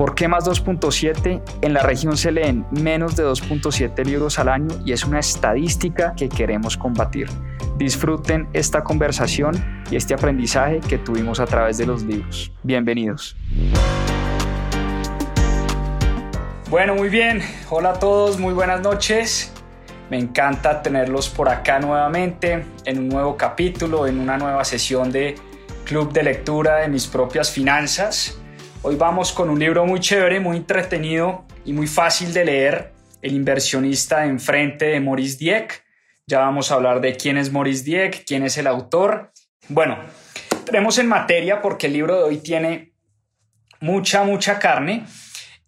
¿Por qué más 2.7? En la región se leen menos de 2.7 libros al año y es una estadística que queremos combatir. Disfruten esta conversación y este aprendizaje que tuvimos a través de los libros. Bienvenidos. Bueno, muy bien. Hola a todos, muy buenas noches. Me encanta tenerlos por acá nuevamente en un nuevo capítulo, en una nueva sesión de Club de Lectura de mis propias finanzas. Hoy vamos con un libro muy chévere, muy entretenido y muy fácil de leer, El inversionista de enfrente de Maurice Dieck. Ya vamos a hablar de quién es Maurice Dieck, quién es el autor. Bueno, tenemos en materia porque el libro de hoy tiene mucha, mucha carne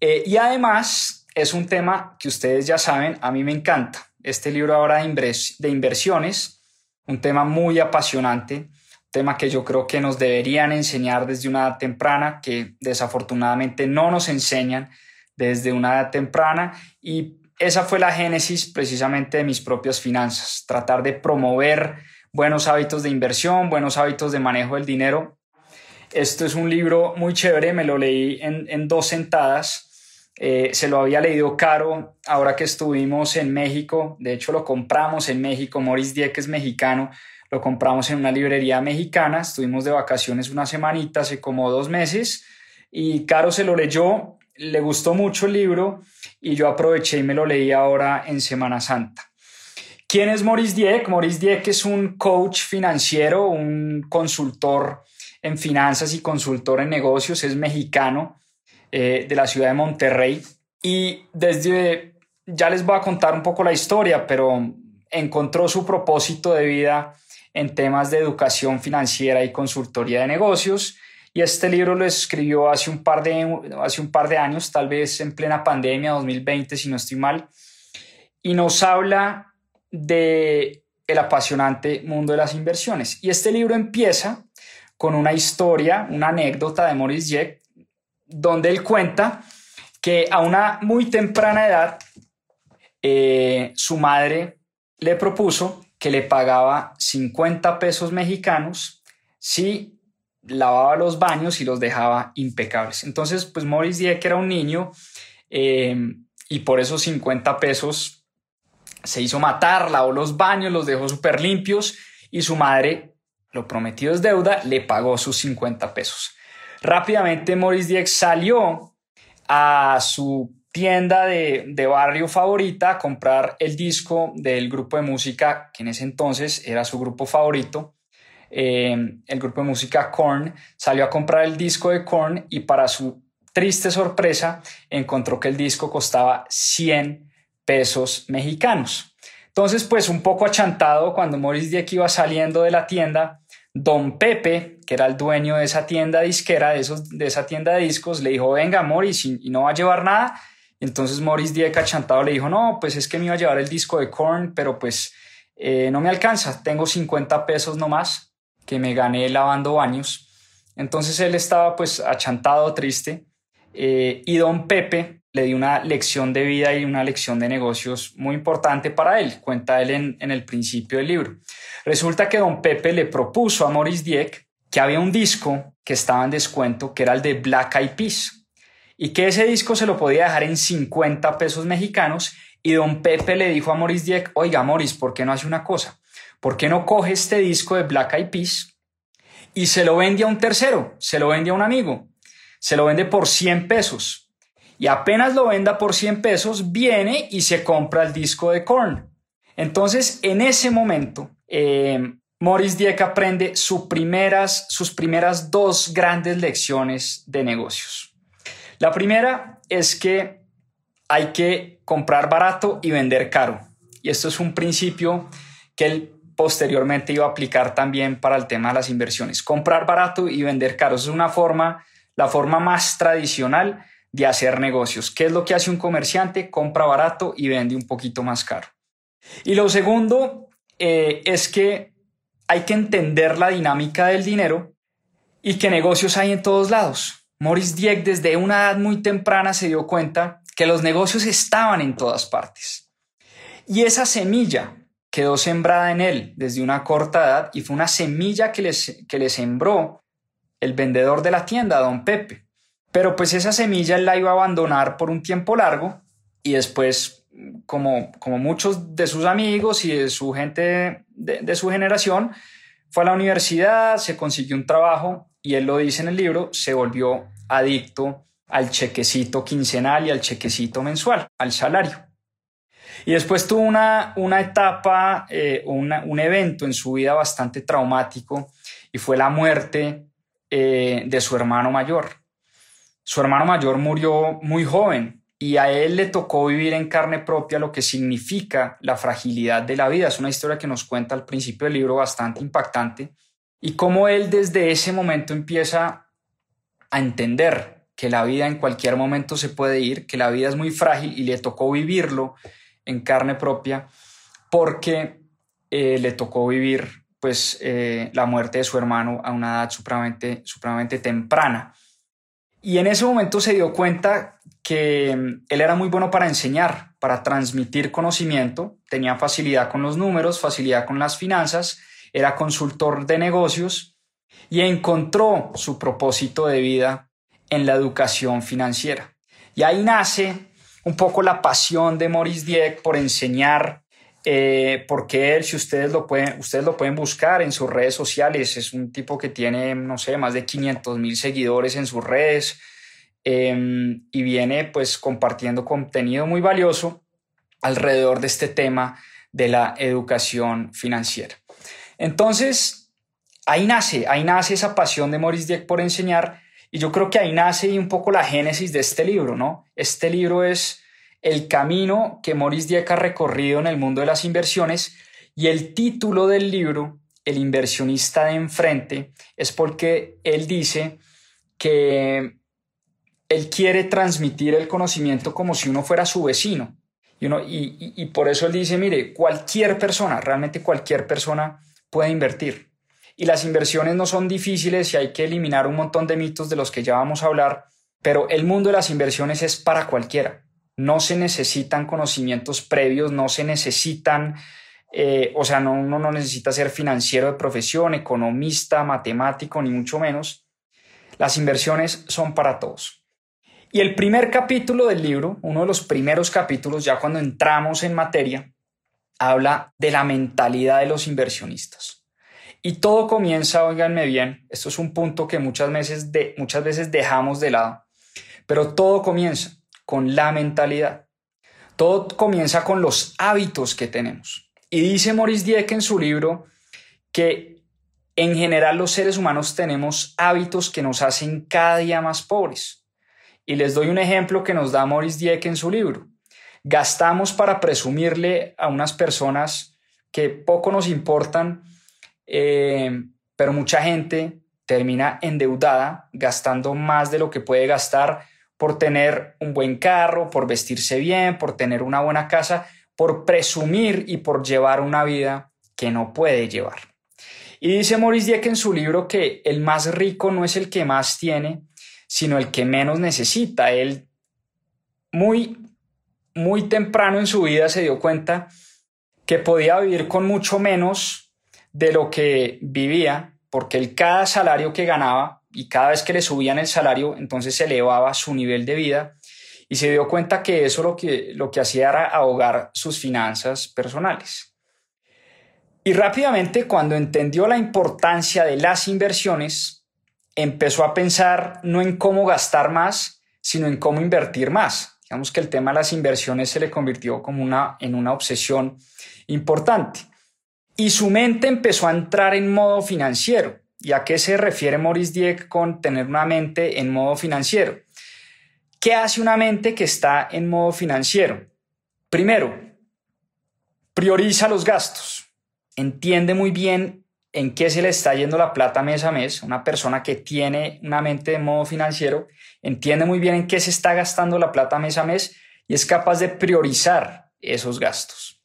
eh, y además es un tema que ustedes ya saben, a mí me encanta. Este libro ahora de, de inversiones, un tema muy apasionante, tema que yo creo que nos deberían enseñar desde una edad temprana, que desafortunadamente no nos enseñan desde una edad temprana y esa fue la génesis precisamente de mis propias finanzas, tratar de promover buenos hábitos de inversión, buenos hábitos de manejo del dinero. Esto es un libro muy chévere, me lo leí en, dos sentadas. Eh, se lo había leído caro ahora que estuvimos en México, de hecho lo compramos en México, Maurice Dieck es mexicano, lo compramos en una librería mexicana, estuvimos de vacaciones una semanita, hace como dos meses, y Caro se lo leyó, le gustó mucho el libro y yo aproveché y me lo leí ahora en Semana Santa. ¿Quién es Maurice Dieck? Maurice Dieck es un coach financiero, un consultor en finanzas y consultor en negocios, es mexicano eh, de la ciudad de Monterrey y desde, ya les voy a contar un poco la historia, pero encontró su propósito de vida en temas de educación financiera y consultoría de negocios y este libro lo escribió hace un par de, hace un par de años, tal vez en plena pandemia, 2020, si no estoy mal, y nos habla de el apasionante mundo de las inversiones. Y este libro empieza con una historia, una anécdota de Maurice Dieck, donde él cuenta que a una muy temprana edad eh, su madre le propuso que le pagaba 50 pesos mexicanos si lavaba los baños y los dejaba impecables. Entonces, pues Maurice Dieck era un niño eh, y por esos 50 pesos se hizo matar, lavó los baños, los dejó súper limpios y su madre, lo prometido es deuda, le pagó sus 50 pesos. Rápidamente Maurice Dieck salió a su tienda de, de, barrio favorita a comprar el disco del grupo de música que en ese entonces era su grupo favorito eh, el grupo de música Korn, salió a comprar el disco de Korn y para su triste sorpresa encontró que el disco costaba 100 pesos mexicanos. Entonces, pues un poco achantado, cuando Maurice Dieck iba saliendo de la tienda, Don Pepe, que era el dueño de esa tienda disquera, de, esos, de esa tienda de discos, le dijo, venga, Maurice, y, no va a llevar nada. Entonces Maurice Dieck achantado le dijo, no, pues es que me iba a llevar el disco de Korn, pero pues eh, no me alcanza, tengo 50 pesos nomás que me gané lavando baños. Entonces él estaba pues achantado, triste, eh, y don Pepe le dio una lección de vida y una lección de negocios muy importante para él, cuenta él en, en el principio del libro. Resulta que don Pepe le propuso a Maurice Dieck que había un disco que estaba en descuento, que era el de Black Eyed Peas, y que ese disco se lo podía dejar en 50 pesos mexicanos, y don Pepe le dijo a Maurice Dieck, oiga Maurice, ¿por qué no hace una cosa? ¿por qué no coge este disco de Black Eyed Peas y se lo vende a un tercero, se lo vende a un amigo, se lo vende por 100 pesos? Y apenas lo venda por 100 pesos, viene y se compra el disco de Korn. Entonces, en ese momento, eh, Morris Dieck aprende sus primeras, sus primeras dos grandes lecciones de negocios. La primera es que hay que comprar barato y vender caro. Y esto es un principio que él posteriormente iba a aplicar también para el tema de las inversiones. Comprar barato y vender caro. es una forma, la forma más tradicional de hacer negocios. ¿Qué es lo que hace un comerciante? Compra barato y vende un poquito más caro. Y lo segundo eh, es que hay que entender la dinámica del dinero y que negocios hay en todos lados. Maurice Dieck desde una edad muy temprana se dio cuenta que los negocios estaban en todas partes. Y esa semilla quedó sembrada en él desde una corta edad y fue una semilla que, que le sembró el vendedor de la tienda, don Pepe. Pero pues esa semilla él la iba a abandonar por un tiempo largo y después, como, como muchos de sus amigos y de su gente de, su generación, fue a la universidad, se consiguió un trabajo y él lo dice en el libro, se volvió adicto al chequecito quincenal y al chequecito mensual, al salario. Y después tuvo una, una etapa, eh, un evento en su vida bastante traumático y fue la muerte eh, de su hermano mayor. Su hermano mayor murió muy joven y a él le tocó vivir en carne propia lo que significa la fragilidad de la vida. Es una historia que nos cuenta al principio del libro bastante impactante y cómo él desde ese momento empieza a entender que la vida en cualquier momento se puede ir, que la vida es muy frágil y le tocó vivirlo en carne propia porque eh, le tocó vivir pues eh, la muerte de su hermano a una edad supremamente, supremamente temprana. Y en ese momento se dio cuenta que mm, él era muy bueno para enseñar, para transmitir conocimiento, tenía facilidad con los números, facilidad con las finanzas, era consultor de negocios y encontró su propósito de vida en la educación financiera. Y ahí nace un poco la pasión de Maurice Dieck por enseñar, eh, porque él, si ustedes lo, pueden, ustedes lo pueden buscar en sus redes sociales, es un tipo que tiene, no sé, más de 500 mil seguidores en sus redes em, y viene pues compartiendo contenido muy valioso alrededor de este tema de la educación financiera. Entonces, ahí nace, ahí nace esa pasión de Maurice Dieck por enseñar y yo creo que ahí nace un poco la génesis de este libro, ¿no? Este libro es el camino que Maurice Dieck ha recorrido en el mundo de las inversiones y el título del libro, El inversionista de enfrente, es porque él dice que él quiere transmitir el conocimiento como si uno fuera su vecino. Y, uno, y, y por eso él dice, mire, cualquier persona, realmente cualquier persona puede invertir y las inversiones no son difíciles y hay que eliminar un montón de mitos de los que ya vamos a hablar, pero el mundo de las inversiones es para cualquiera. No se necesitan conocimientos previos, no se necesitan, eh, o sea, no, uno no necesita ser financiero de profesión, economista, matemático, ni mucho menos. Las inversiones son para todos. Y el primer capítulo del libro, uno de los primeros capítulos, ya cuando entramos en materia, habla de la mentalidad de los inversionistas. Y todo comienza, oiganme bien, esto es un punto que muchas veces, muchas veces dejamos de lado, pero todo comienza con la mentalidad. Todo comienza con los hábitos que tenemos. Y dice Maurice Dieck en su libro que en general los seres humanos tenemos hábitos que nos hacen cada día más pobres. Y les doy un ejemplo que nos da Maurice Dieck en su libro. Gastamos para presumirle a unas personas que poco nos importan eh, pero mucha gente termina endeudada, gastando más de lo que puede gastar por tener un buen carro, por vestirse bien, por tener una buena casa, por presumir y por llevar una vida que no puede llevar. Y dice Maurice Dieck en su libro que el más rico no es el que más tiene, sino el que menos necesita. Él muy, muy temprano en su vida se dio cuenta que podía vivir con mucho menos de lo que vivía, porque el cada salario que ganaba y cada vez que le subían el salario, entonces se elevaba su nivel de vida y se dio cuenta que eso lo que, lo que hacía era ahogar sus finanzas personales. Y rápidamente, cuando entendió la importancia de las inversiones, empezó a pensar no en cómo gastar más, sino en cómo invertir más. Digamos que el tema de las inversiones se le convirtió como una, en una obsesión importante y su mente empezó a entrar en modo financiero. ¿Y a qué se refiere Maurice Dieck con tener una mente en modo financiero? ¿Qué hace una mente que está en modo financiero? Primero, prioriza los gastos. Entiende muy bien en qué se le está yendo la plata mes a mes. Una persona que tiene una mente en modo financiero entiende muy bien en qué se está gastando la plata mes a mes y es capaz de priorizar esos gastos.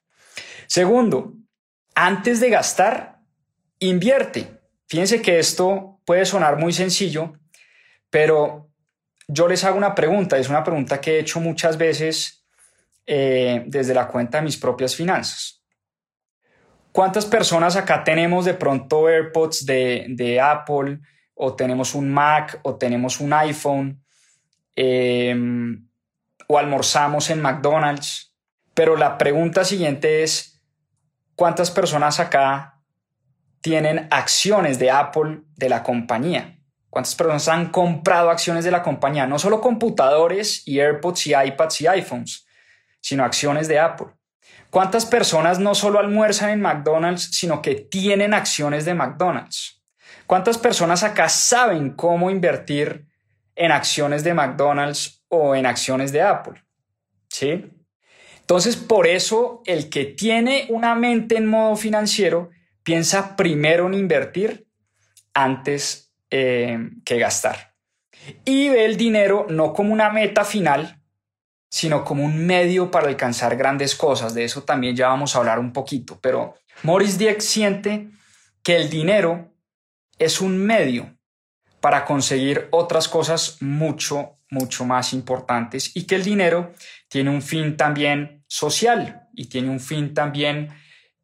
Segundo, antes de gastar, invierte. Fíjense que esto puede sonar muy sencillo, pero yo les hago una pregunta, es una pregunta que he hecho muchas veces eh, desde la cuenta de mis propias finanzas. ¿Cuántas personas acá tenemos de pronto AirPods de, Apple o tenemos un Mac o tenemos un iPhone em, o almorzamos en McDonald's? Pero la pregunta siguiente es, ¿cuántas personas acá tienen acciones de Apple de la compañía? ¿Cuántas personas han comprado acciones de la compañía? No solo computadores y AirPods y iPads y iPhones, sino acciones de Apple. ¿Cuántas personas no solo almuerzan en McDonald's, sino que tienen acciones de McDonald's? ¿Cuántas personas acá saben cómo invertir en acciones de McDonald's o en acciones de Apple? ¿Sí? Entonces, por eso el que tiene una mente en modo financiero piensa primero en invertir antes eh, que gastar. Y ve el dinero no como una meta final, sino como un medio para alcanzar grandes cosas. De eso también ya vamos a hablar un poquito. Pero Morris Dieck siente que el dinero es un medio para conseguir otras cosas mucho, mucho más importantes y que el dinero tiene un fin también social y tiene un fin también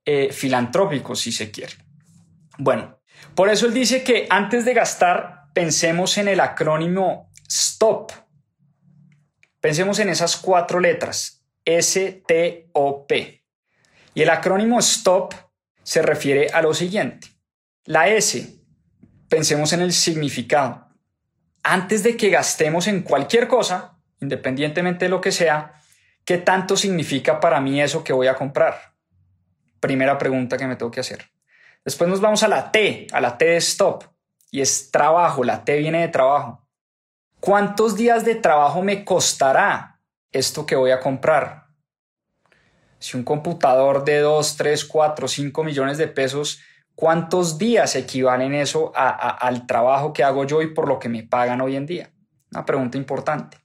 eh, filantrópico, si se quiere. Bueno, por eso él dice que antes de gastar, pensemos en el acrónimo STOP. Pensemos en esas cuatro letras, S-T-O-P. Y el acrónimo STOP se refiere a lo siguiente. La S, pensemos en el significado. Antes de que gastemos en cualquier cosa, independientemente de lo que sea, ¿qué tanto significa para mí eso que voy a comprar? Primera pregunta que me tengo que hacer. Después nos vamos a la T, a la T de stop, y es trabajo, la T viene de trabajo. ¿Cuántos días de trabajo me costará esto que voy a comprar? Si un computador de 2, 3, 4, 5 millones de pesos, ¿cuántos días equivalen eso al trabajo que hago yo y por lo que me pagan hoy en día? Una pregunta importante.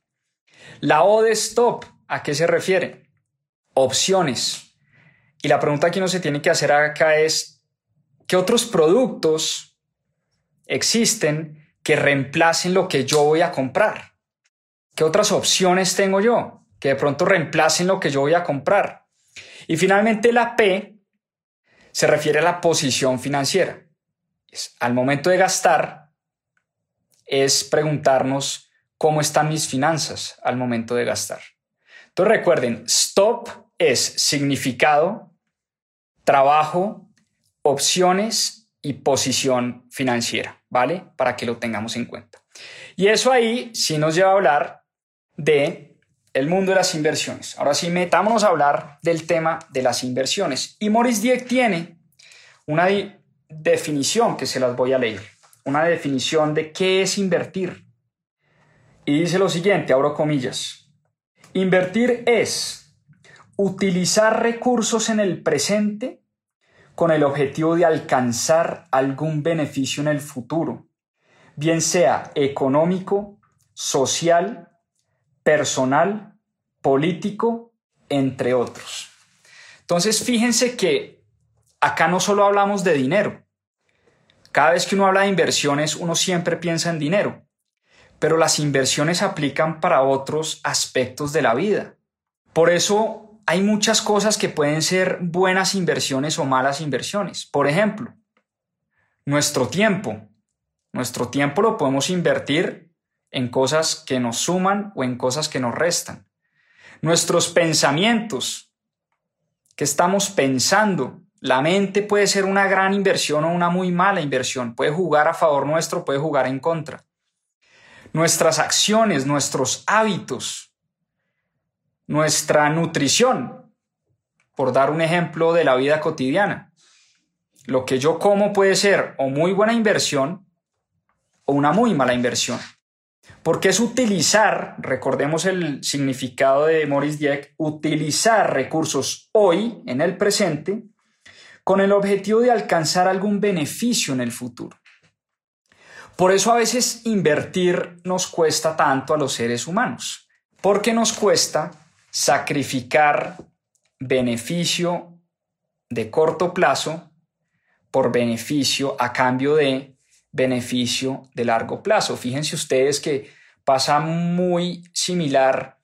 La O de stop, ¿a qué se refiere? Opciones. Y la pregunta que uno se tiene que hacer acá es, ¿Qué otros productos existen que reemplacen lo que yo voy a comprar? ¿Qué otras opciones tengo yo que de pronto reemplacen lo que yo voy a comprar? Y finalmente la P se refiere a la posición financiera. al momento de gastar es preguntarnos cómo están mis finanzas al momento de gastar. Entonces recuerden, stop es significado, trabajo, opciones y posición financiera, ¿vale? Para que lo tengamos en cuenta. Y eso ahí sí nos lleva a hablar de el mundo de las inversiones. Ahora sí, metámonos a hablar del tema de las inversiones. Y Maurice Dieck tiene una definición que se las voy a leer, una definición de qué es invertir. Y dice lo siguiente, abro comillas. Invertir es utilizar recursos en el presente con el objetivo de alcanzar algún beneficio en el futuro, bien sea económico, social, personal, político, entre otros. Entonces, fíjense que acá no solo hablamos de dinero. Cada vez que uno habla de inversiones, uno siempre piensa en dinero, pero las inversiones aplican para otros aspectos de la vida. Por eso hay muchas cosas que pueden ser buenas inversiones o malas inversiones. Por ejemplo, nuestro tiempo. Nuestro tiempo lo podemos invertir en cosas que nos suman o en cosas que nos restan. Nuestros pensamientos. ¿Qué estamos pensando? La mente puede ser una gran inversión o una muy mala inversión. Puede jugar a favor nuestro, puede jugar en contra. Nuestras acciones, nuestros hábitos nuestra nutrición, por dar un ejemplo de la vida cotidiana. Lo que yo como puede ser o muy buena inversión o una muy mala inversión. Porque es utilizar, recordemos el significado de Maurice Dieck, utilizar recursos hoy, en el presente, con el objetivo de alcanzar algún beneficio en el futuro. Por eso a veces invertir nos cuesta tanto a los seres humanos, porque nos cuesta sacrificar beneficio de corto plazo por beneficio a cambio de beneficio de largo plazo. Fíjense ustedes que pasa muy similar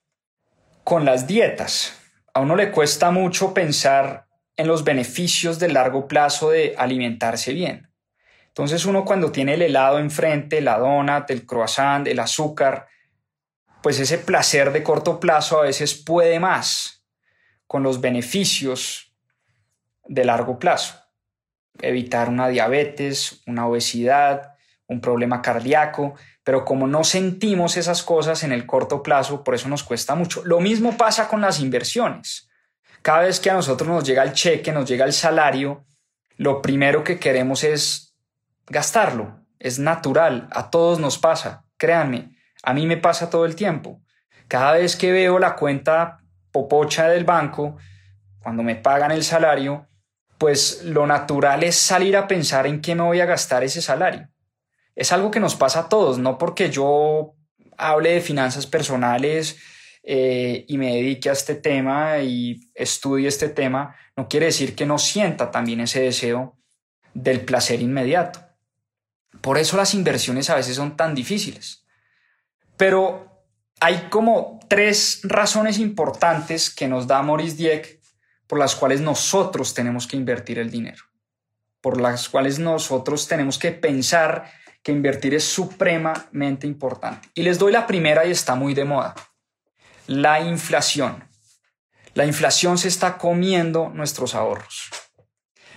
con las dietas. A uno le cuesta mucho pensar en los beneficios de largo plazo de alimentarse bien. Entonces uno cuando tiene el helado enfrente, la donut, el croissant, el azúcar, pues ese placer de corto plazo a veces puede más con los beneficios de largo plazo. Evitar una diabetes, una obesidad, un problema cardíaco, pero como no sentimos esas cosas en el corto plazo, por eso nos cuesta mucho. Lo mismo pasa con las inversiones. Cada vez que a nosotros nos llega el cheque, nos llega el salario, lo primero que queremos es gastarlo. Es natural, a todos nos pasa, créanme, a mí me pasa todo el tiempo. Cada vez que veo la cuenta popocha del banco, cuando me pagan el salario, pues lo natural es salir a pensar en qué me voy a gastar ese salario. Es algo que nos pasa a todos, no porque yo hable de finanzas personales eh, y me dedique a este tema y estudie este tema, no quiere decir que no sienta también ese deseo del placer inmediato. Por eso las inversiones a veces son tan difíciles. Pero hay como tres razones importantes que nos da Maurice Dieck por las cuales nosotros tenemos que invertir el dinero, por las cuales nosotros tenemos que pensar que invertir es supremamente importante. Y les doy la primera y está muy de moda. La inflación. La inflación se está comiendo nuestros ahorros.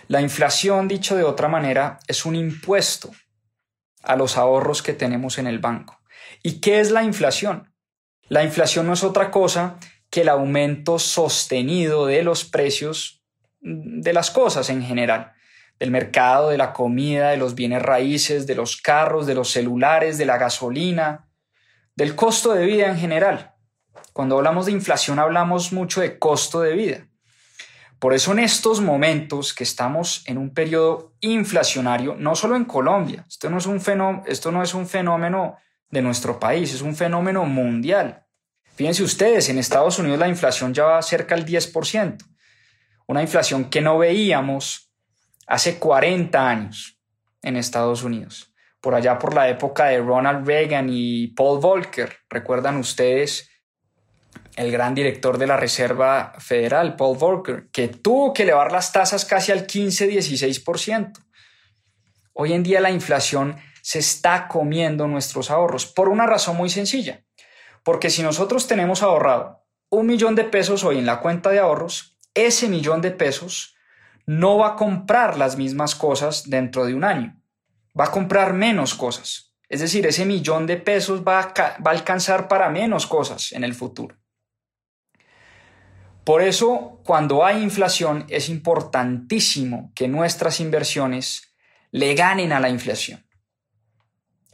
La inflación, dicho de otra manera, es un impuesto a los ahorros que tenemos en el banco. ¿Y qué es la inflación? La inflación no es otra cosa que el aumento sostenido de los precios de las cosas en general, del mercado, de la comida, de los bienes raíces, de los carros, de los celulares, de la gasolina, del costo de vida en general. Cuando hablamos de inflación hablamos mucho de costo de vida. Por eso en estos momentos que estamos en un periodo inflacionario, no solo en Colombia, esto no es un fenómeno, esto no es un fenómeno de nuestro país, es un fenómeno mundial. Fíjense ustedes, en Estados Unidos la inflación ya va cerca del 10%, una inflación que no veíamos hace 40 años en Estados Unidos, por allá por la época de Ronald Reagan y Paul Volcker, recuerdan ustedes el gran director de la Reserva Federal, Paul Volcker, que tuvo que elevar las tasas casi al 15-16%. Hoy en día la inflación se está comiendo nuestros ahorros por una razón muy sencilla. Porque si nosotros tenemos ahorrado un millón de pesos hoy en la cuenta de ahorros, ese millón de pesos no va a comprar las mismas cosas dentro de un año. Va a comprar menos cosas. Es decir, ese millón de pesos va a, va alcanzar para menos cosas en el futuro. Por eso, cuando hay inflación, es importantísimo que nuestras inversiones le ganen a la inflación.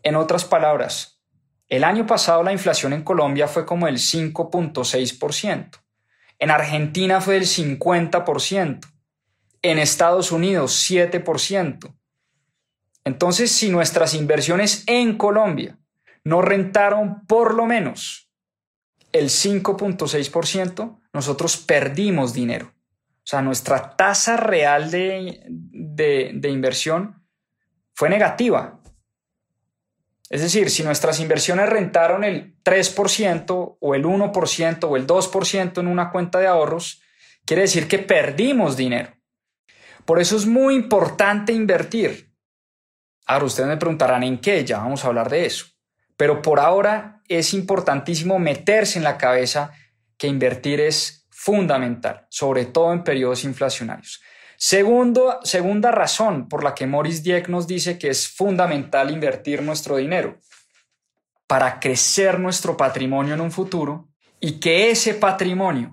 En otras palabras, el año pasado la inflación en Colombia fue como el 5.6%. En Argentina fue del 50%. En Estados Unidos 7%. Entonces, si nuestras inversiones en Colombia no rentaron por lo menos el 5.6%, nosotros perdimos dinero. O sea, nuestra tasa real de, de, inversión fue negativa. Es decir, si nuestras inversiones rentaron el 3% o el 1% o el 2% en una cuenta de ahorros, quiere decir que perdimos dinero. Por eso es muy importante invertir. Ahora ustedes me preguntarán en qué, ya vamos a hablar de eso. Pero por ahora es importantísimo meterse en la cabeza que invertir es fundamental, sobre todo en periodos inflacionarios. Segundo, segunda razón por la que Maurice Dieck nos dice que es fundamental invertir nuestro dinero para crecer nuestro patrimonio en un futuro y que ese patrimonio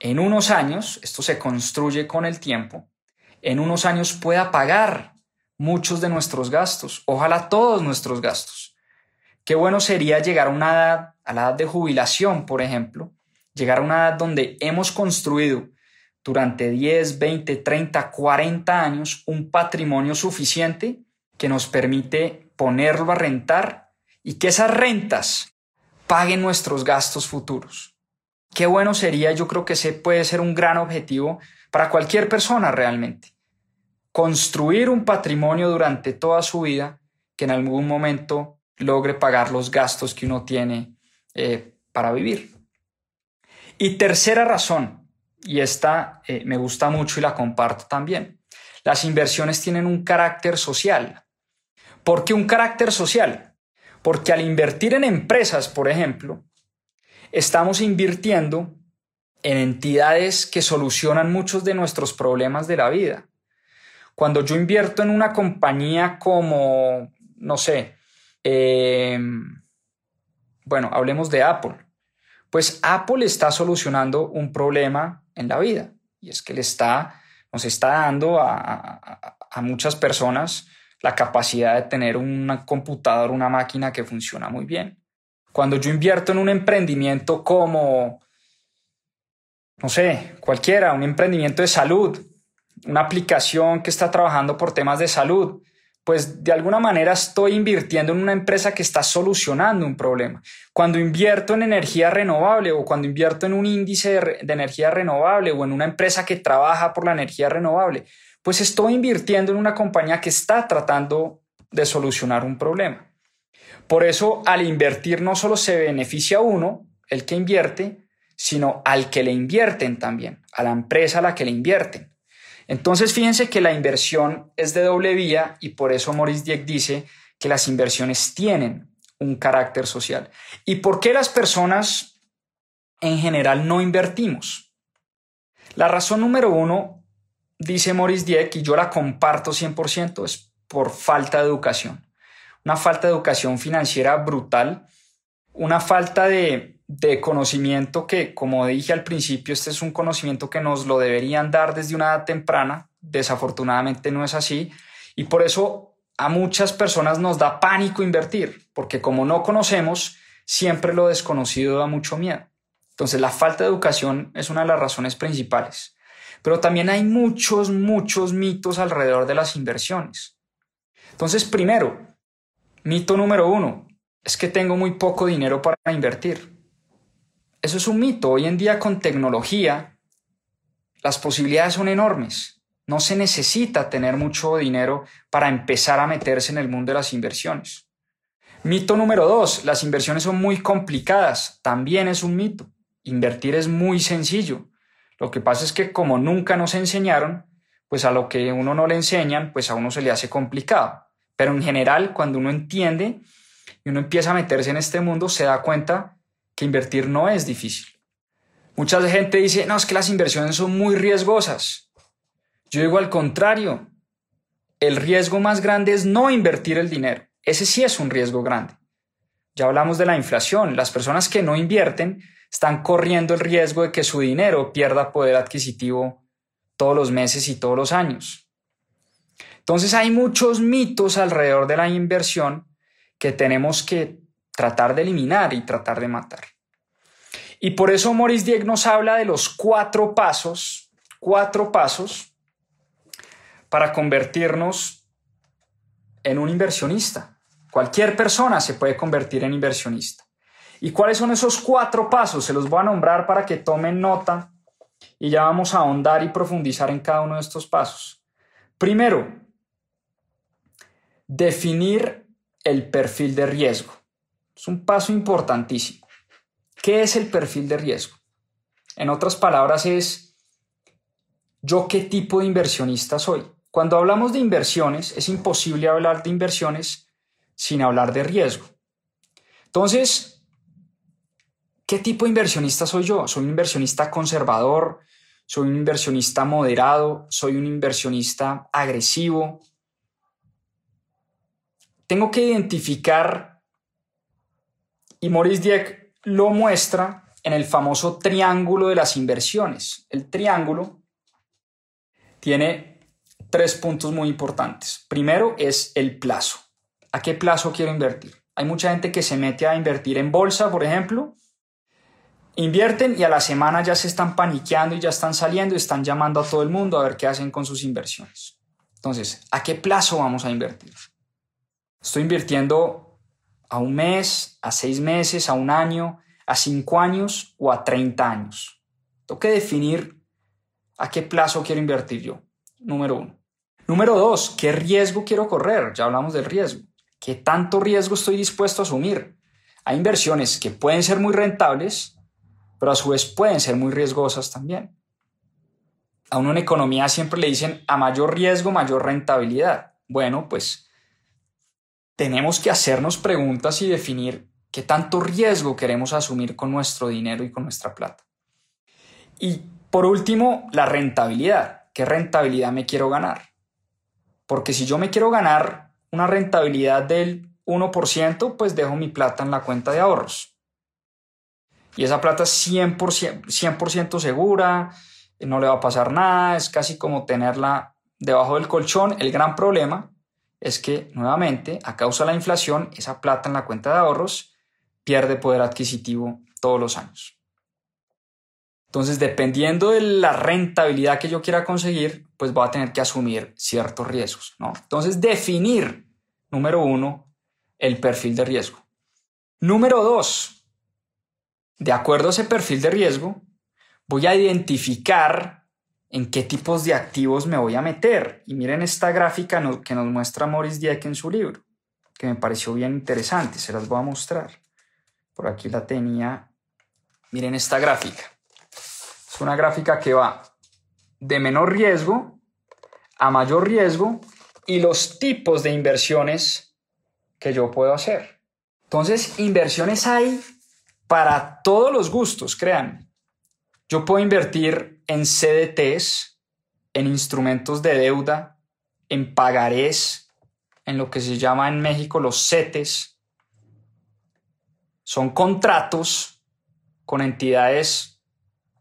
en unos años, esto se construye con el tiempo, en unos años pueda pagar muchos de nuestros gastos, ojalá todos nuestros gastos. Qué bueno sería llegar a una edad, a la edad de jubilación, por ejemplo, llegar a una edad donde hemos construido durante 10, 20, 30, 40 años un patrimonio suficiente que nos permite ponerlo a rentar y que esas rentas paguen nuestros gastos futuros. Qué bueno sería, yo creo que ese puede ser un gran objetivo para cualquier persona realmente. construir un patrimonio durante toda su vida que en algún momento logre pagar los gastos que uno tiene eh, para vivir. Y tercera razón, y esta eh, me gusta mucho y la comparto también, las inversiones tienen un carácter social. ¿Por qué un carácter social? Porque al invertir en empresas, por ejemplo, estamos invirtiendo en entidades que solucionan muchos de nuestros problemas de la vida. Cuando yo invierto en una compañía como, no sé, eh, bueno, hablemos de Apple. Pues Apple está solucionando un problema en la vida y es que le está, nos está dando a, a muchas personas la capacidad de tener un computador, una máquina que funciona muy bien. Cuando yo invierto en un emprendimiento como, no sé, cualquiera, un emprendimiento de salud, una aplicación que está trabajando por temas de salud, pues de alguna manera estoy invirtiendo en una empresa que está solucionando un problema. Cuando invierto en energía renovable o cuando invierto en un índice de, energía renovable o en una empresa que trabaja por la energía renovable, pues estoy invirtiendo en una compañía que está tratando de solucionar un problema. Por eso, al invertir no solo se beneficia uno, el que invierte, sino al que le invierten también, a la empresa a la que le invierten. Entonces, fíjense que la inversión es de doble vía y por eso Maurice Dieck dice que las inversiones tienen un carácter social. ¿Y por qué las personas en general no invertimos? La razón número uno, dice Maurice Dieck, y yo la comparto 100%, es por falta de educación. Una falta de educación financiera brutal, una falta de de conocimiento que, como dije al principio, este es un conocimiento que nos lo deberían dar desde una edad temprana. Desafortunadamente no es así. Y por eso a muchas personas nos da pánico invertir, porque como no conocemos, siempre lo desconocido da mucho miedo. Entonces la falta de educación es una de las razones principales. Pero también hay muchos, muchos mitos alrededor de las inversiones. Entonces, primero, mito número uno, es que tengo muy poco dinero para invertir. Eso es un mito. Hoy en día con tecnología las posibilidades son enormes. No se necesita tener mucho dinero para empezar a meterse en el mundo de las inversiones. Mito número dos, las inversiones son muy complicadas. También es un mito. Invertir es muy sencillo. Lo que pasa es que como nunca nos enseñaron, pues a lo que uno no le enseñan, pues a uno se le hace complicado. Pero en general, cuando uno entiende y uno empieza a meterse en este mundo, se da cuenta que invertir no es difícil. Mucha gente dice, no, es que las inversiones son muy riesgosas. Yo digo al contrario, el riesgo más grande es no invertir el dinero. Ese sí es un riesgo grande. Ya hablamos de la inflación. Las personas que no invierten están corriendo el riesgo de que su dinero pierda poder adquisitivo todos los meses y todos los años. Entonces hay muchos mitos alrededor de la inversión que tenemos que tratar de eliminar y tratar de matar. Y por eso Maurice Dieck nos habla de los cuatro pasos, cuatro pasos para convertirnos en un inversionista. Cualquier persona se puede convertir en inversionista. ¿Y cuáles son esos cuatro pasos? Se los voy a nombrar para que tomen nota y ya vamos a ahondar y profundizar en cada uno de estos pasos. Primero, definir el perfil de riesgo. Es un paso importantísimo. ¿Qué es el perfil de riesgo? En otras palabras, es yo qué tipo de inversionista soy. Cuando hablamos de inversiones, es imposible hablar de inversiones sin hablar de riesgo. Entonces, ¿qué tipo de inversionista soy yo? ¿Soy un inversionista conservador? ¿Soy un inversionista moderado? ¿Soy un inversionista agresivo? Tengo que identificar y Maurice Dieck lo muestra en el famoso triángulo de las inversiones. El triángulo tiene tres puntos muy importantes. Primero es el plazo. ¿A qué plazo quiero invertir? Hay mucha gente que se mete a invertir en bolsa, por ejemplo. Invierten y a la semana ya se están paniqueando y ya están saliendo y están llamando a todo el mundo a ver qué hacen con sus inversiones. Entonces, ¿a qué plazo vamos a invertir? Estoy invirtiendo a un mes, a seis meses, a un año, a cinco años o a 30 años. Tengo que definir a qué plazo quiero invertir yo, número uno. Número dos, ¿qué riesgo quiero correr? Ya hablamos del riesgo. ¿Qué tanto riesgo estoy dispuesto a asumir? Hay inversiones que pueden ser muy rentables, pero a su vez pueden ser muy riesgosas también. A uno en economía siempre le dicen a mayor riesgo, mayor rentabilidad. Bueno, pues tenemos que hacernos preguntas y definir qué tanto riesgo queremos asumir con nuestro dinero y con nuestra plata. Y por último, la rentabilidad. ¿Qué rentabilidad me quiero ganar? Porque si yo me quiero ganar una rentabilidad del 1%, pues dejo mi plata en la cuenta de ahorros. Y esa plata es 100%, 100 segura, no le va a pasar nada, es casi como tenerla debajo del colchón. El gran problema es que, nuevamente, a causa de la inflación, esa plata en la cuenta de ahorros pierde poder adquisitivo todos los años. Entonces, dependiendo de la rentabilidad que yo quiera conseguir, pues voy a tener que asumir ciertos riesgos, ¿no? Entonces, definir, número uno, el perfil de riesgo. Número dos, de acuerdo a ese perfil de riesgo, voy a identificar en qué tipos de activos me voy a meter. Y miren esta gráfica que nos muestra Maurice Dieck en su libro, que me pareció bien interesante, se las voy a mostrar. Por aquí la tenía. Miren esta gráfica. Es una gráfica que va de menor riesgo a mayor riesgo y los tipos de inversiones que yo puedo hacer. Entonces, inversiones hay para todos los gustos, crean. Yo puedo invertir en CDTs, en instrumentos de deuda, en pagarés, en lo que se llama en México los CETES. Son contratos con entidades,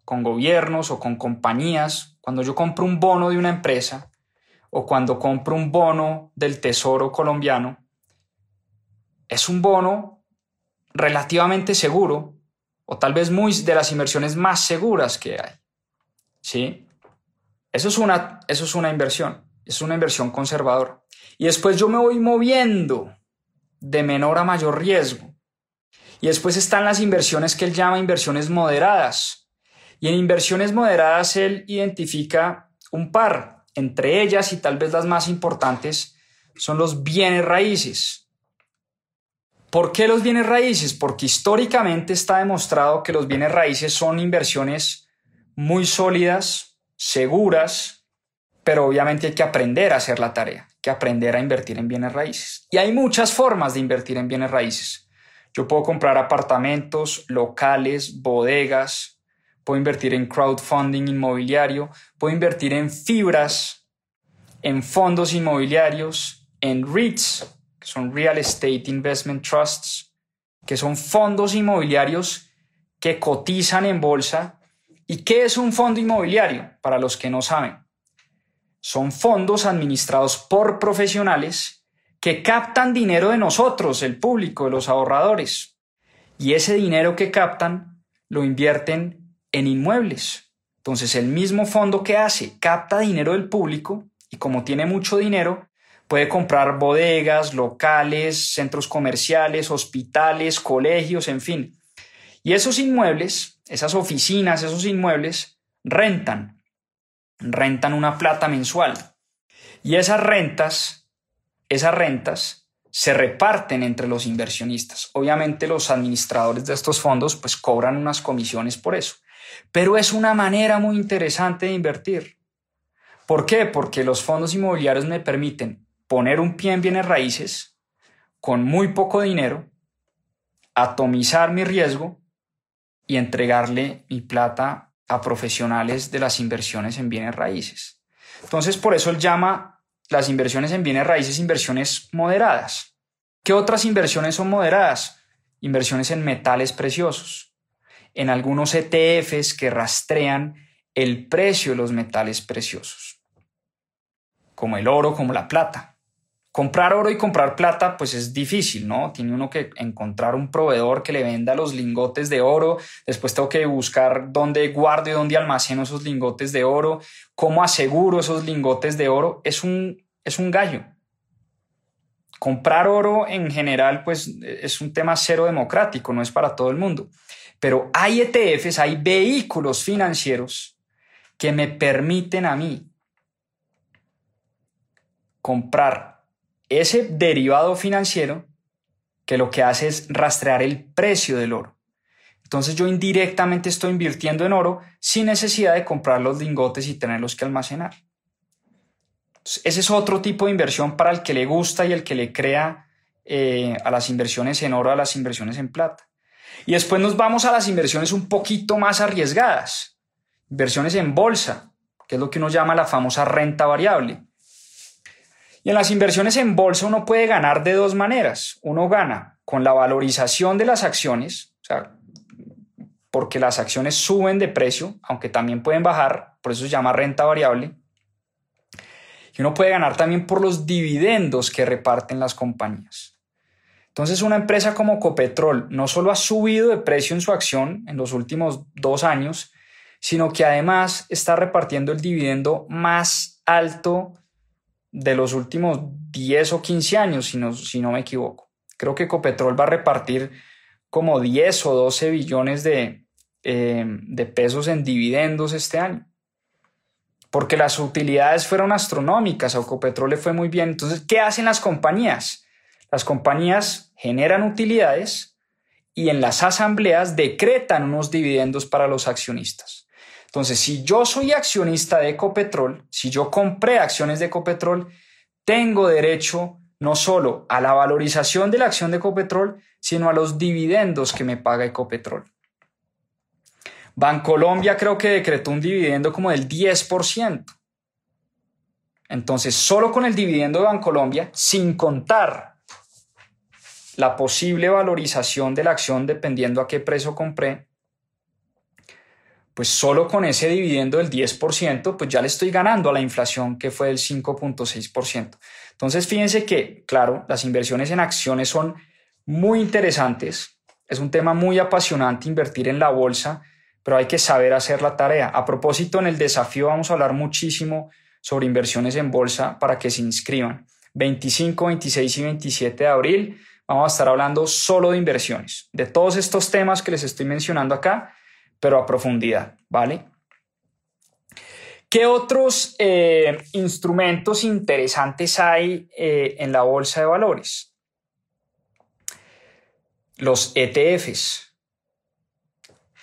con gobiernos o con compañías. Cuando yo compro un bono de una empresa o cuando compro un bono del Tesoro colombiano, es un bono relativamente seguro o tal vez muy de las inversiones más seguras que hay. ¿Sí? Eso es una, eso es una inversión, es una inversión conservadora. Y después yo me voy moviendo de menor a mayor riesgo. Y después están las inversiones que él llama inversiones moderadas. Y en inversiones moderadas él identifica un par. Entre ellas, y tal vez las más importantes, son los bienes raíces. ¿Por qué los bienes raíces? Porque históricamente está demostrado que los bienes raíces son inversiones muy sólidas, seguras, pero obviamente hay que aprender a hacer la tarea, que aprender a invertir en bienes raíces. Y hay muchas formas de invertir en bienes raíces. Yo puedo comprar apartamentos, locales, bodegas, puedo invertir en crowdfunding inmobiliario, puedo invertir en fibras, en fondos inmobiliarios, en REITs, que son Real Estate Investment Trusts, que son fondos inmobiliarios que cotizan en bolsa. ¿Y qué es un fondo inmobiliario? Para los que no saben. Son fondos administrados por profesionales que captan dinero de nosotros, el público, de los ahorradores. Y ese dinero que captan lo invierten en inmuebles. Entonces el mismo fondo que hace capta dinero del público y como tiene mucho dinero, Puede comprar bodegas, locales, centros comerciales, hospitales, colegios, en fin. Y esos inmuebles, esas oficinas, esos inmuebles, rentan. Rentan una plata mensual. Y esas rentas, esas rentas se reparten entre los inversionistas. Obviamente los administradores de estos fondos pues cobran unas comisiones por eso. Pero es una manera muy interesante de invertir. ¿Por qué? Porque los fondos inmobiliarios me permiten poner un pie en bienes raíces con muy poco dinero, atomizar mi riesgo y entregarle mi plata a profesionales de las inversiones en bienes raíces. Entonces, por eso él llama las inversiones en bienes raíces inversiones moderadas. ¿Qué otras inversiones son moderadas? Inversiones en metales preciosos, en algunos ETFs que rastrean el precio de los metales preciosos, como el oro, como la plata. Comprar oro y comprar plata, pues es difícil, ¿no? Tiene uno que encontrar un proveedor que le venda los lingotes de oro, después tengo que buscar dónde guardo y dónde almaceno esos lingotes de oro, cómo aseguro esos lingotes de oro, es un, es un gallo. Comprar oro en general, pues es un tema cero democrático, no es para todo el mundo. Pero hay ETFs, hay vehículos financieros que me permiten a mí comprar ese derivado financiero que lo que hace es rastrear el precio del oro. Entonces yo indirectamente estoy invirtiendo en oro sin necesidad de comprar los lingotes y tenerlos que almacenar. ese es otro tipo de inversión para el que le gusta y el que le crea eh, a las inversiones en oro, a las inversiones en plata. Y después nos vamos a las inversiones un poquito más arriesgadas, inversiones en bolsa, que es lo que uno llama la famosa renta variable. Y en las inversiones en bolsa uno puede ganar de dos maneras. Uno gana con la valorización de las acciones, o sea, porque las acciones suben de precio, aunque también pueden bajar, por eso se llama renta variable. Y uno puede ganar también por los dividendos que reparten las compañías. Entonces una empresa como Copetrol no solo ha subido de precio en su acción en los últimos dos años, sino que además está repartiendo el dividendo más alto de los últimos 10 o 15 años, si no, si no me equivoco. Creo que Copetrol va a repartir como 10 o 12 billones de, eh, de pesos en dividendos este año. Porque las utilidades fueron astronómicas, a Copetrol le fue muy bien. Entonces, ¿qué hacen las compañías? Las compañías generan utilidades y en las asambleas decretan unos dividendos para los accionistas. Entonces, si yo soy accionista de Ecopetrol, si yo compré acciones de Ecopetrol, tengo derecho no solo a la valorización de la acción de Ecopetrol, sino a los dividendos que me paga Ecopetrol. Bancolombia creo que decretó un dividendo como del 10%. Entonces, solo con el dividendo de Bancolombia, sin contar la posible valorización de la acción dependiendo a qué precio compré, pues solo con ese dividendo del 10%, pues ya le estoy ganando a la inflación que fue del 5.6%. Entonces, fíjense que, claro, las inversiones en acciones son muy interesantes. Es un tema muy apasionante invertir en la bolsa, pero hay que saber hacer la tarea. A propósito, en el desafío vamos a hablar muchísimo sobre inversiones en bolsa para que se inscriban. 25, 26 y 27 de abril vamos a estar hablando solo de inversiones. De todos estos temas que les estoy mencionando acá, pero a profundidad, ¿vale? ¿Qué otros eh, instrumentos interesantes hay eh, en la bolsa de valores? Los ETFs.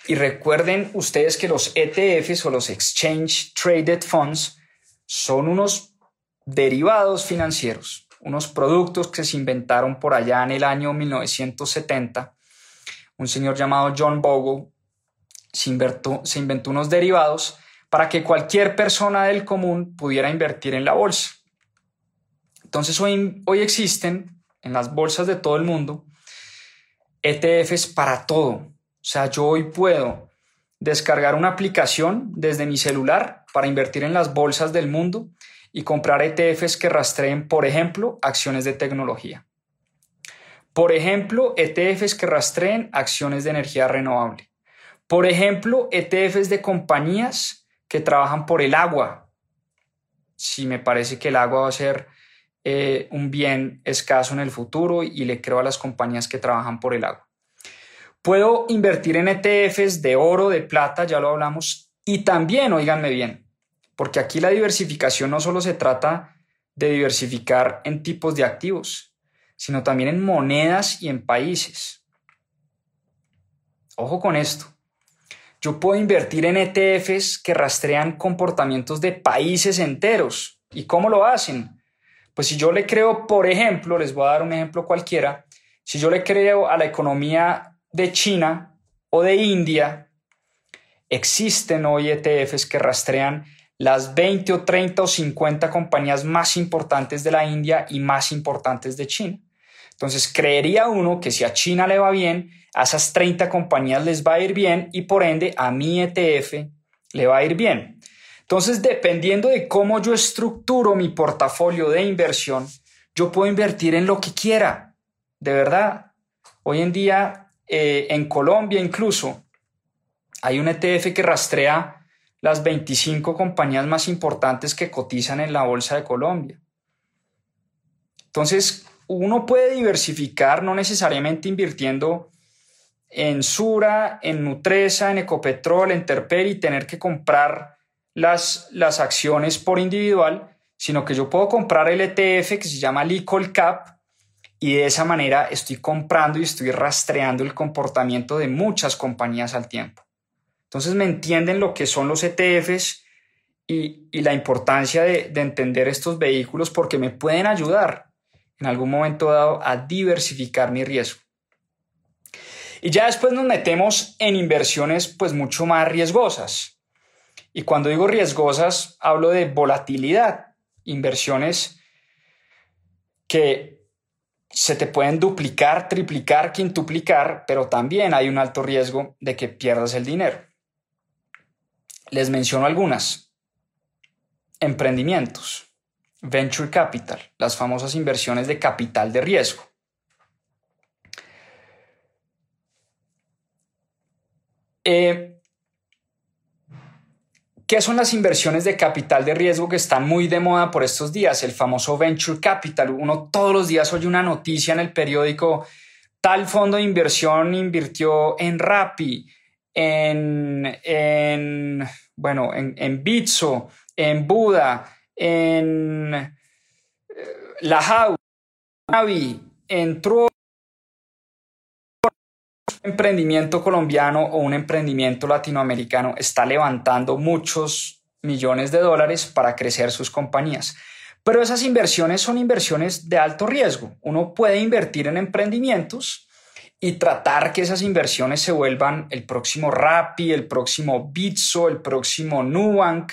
Y recuerden ustedes que los ETFs o los Exchange Traded Funds son unos derivados financieros, unos productos que se inventaron por allá en el año 1970. Un señor llamado John Bogle se inventó, se inventó unos derivados para que cualquier persona del común pudiera invertir en la bolsa. Entonces hoy, hoy existen en las bolsas de todo el mundo ETFs para todo. O sea, yo hoy puedo descargar una aplicación desde mi celular para invertir en las bolsas del mundo y comprar ETFs que rastreen, por ejemplo, acciones de tecnología. Por ejemplo, ETFs que rastreen acciones de energía renovable. Por ejemplo, ETFs de compañías que trabajan por el agua. Si me parece que el agua va a ser eh, un bien escaso en el futuro y le creo a las compañías que trabajan por el agua. Puedo invertir en ETFs de oro, de plata, ya lo hablamos, y también, oíganme bien, porque aquí la diversificación no solo se trata de diversificar en tipos de activos, sino también en monedas y en países. Ojo con esto. Yo puedo invertir en ETFs que rastrean comportamientos de países enteros. ¿Y cómo lo hacen? Pues si yo le creo, por ejemplo, les voy a dar un ejemplo cualquiera, si yo le creo a la economía de China o de India, existen hoy ETFs que rastrean las 20 o 30 o 50 compañías más importantes de la India y más importantes de China. Entonces, creería uno que si a China le va bien, a esas 30 compañías les va a ir bien y por ende a mi ETF le va a ir bien. Entonces, dependiendo de cómo yo estructuro mi portafolio de inversión, yo puedo invertir en lo que quiera. De verdad. Hoy en día, eh, en Colombia incluso, hay un ETF que rastrea las 25 compañías más importantes que cotizan en la Bolsa de Colombia. Entonces, uno puede diversificar, no necesariamente invirtiendo en Sura, en Nutresa, en Ecopetrol, en Terpel y tener que comprar las, las acciones por individual, sino que yo puedo comprar el ETF que se llama Licol Cap y de esa manera estoy comprando y estoy rastreando el comportamiento de muchas compañías al tiempo. Entonces me entienden lo que son los ETFs y, la importancia de, de entender estos vehículos porque me pueden ayudar en algún momento dado a diversificar mi riesgo. Y ya después nos metemos en inversiones pues mucho más riesgosas. Y cuando digo riesgosas, hablo de volatilidad, inversiones que se te pueden duplicar, triplicar, quintuplicar, pero también hay un alto riesgo de que pierdas el dinero. Les menciono algunas. Emprendimientos, venture capital, las famosas inversiones de capital de riesgo. Eh, ¿Qué son las inversiones de capital de riesgo que están muy de moda por estos días? El famoso venture capital. Uno todos los días oye una noticia en el periódico, tal fondo de inversión invirtió en Rappi, en, en bueno, en, en Bitso, en Buda, en eh, La House, en Tro emprendimiento colombiano o un emprendimiento latinoamericano está levantando muchos millones de dólares para crecer sus compañías. Pero esas inversiones son inversiones de alto riesgo. Uno puede invertir en emprendimientos y tratar que esas inversiones se vuelvan el próximo Rappi, el próximo Bitso, el próximo Nubank.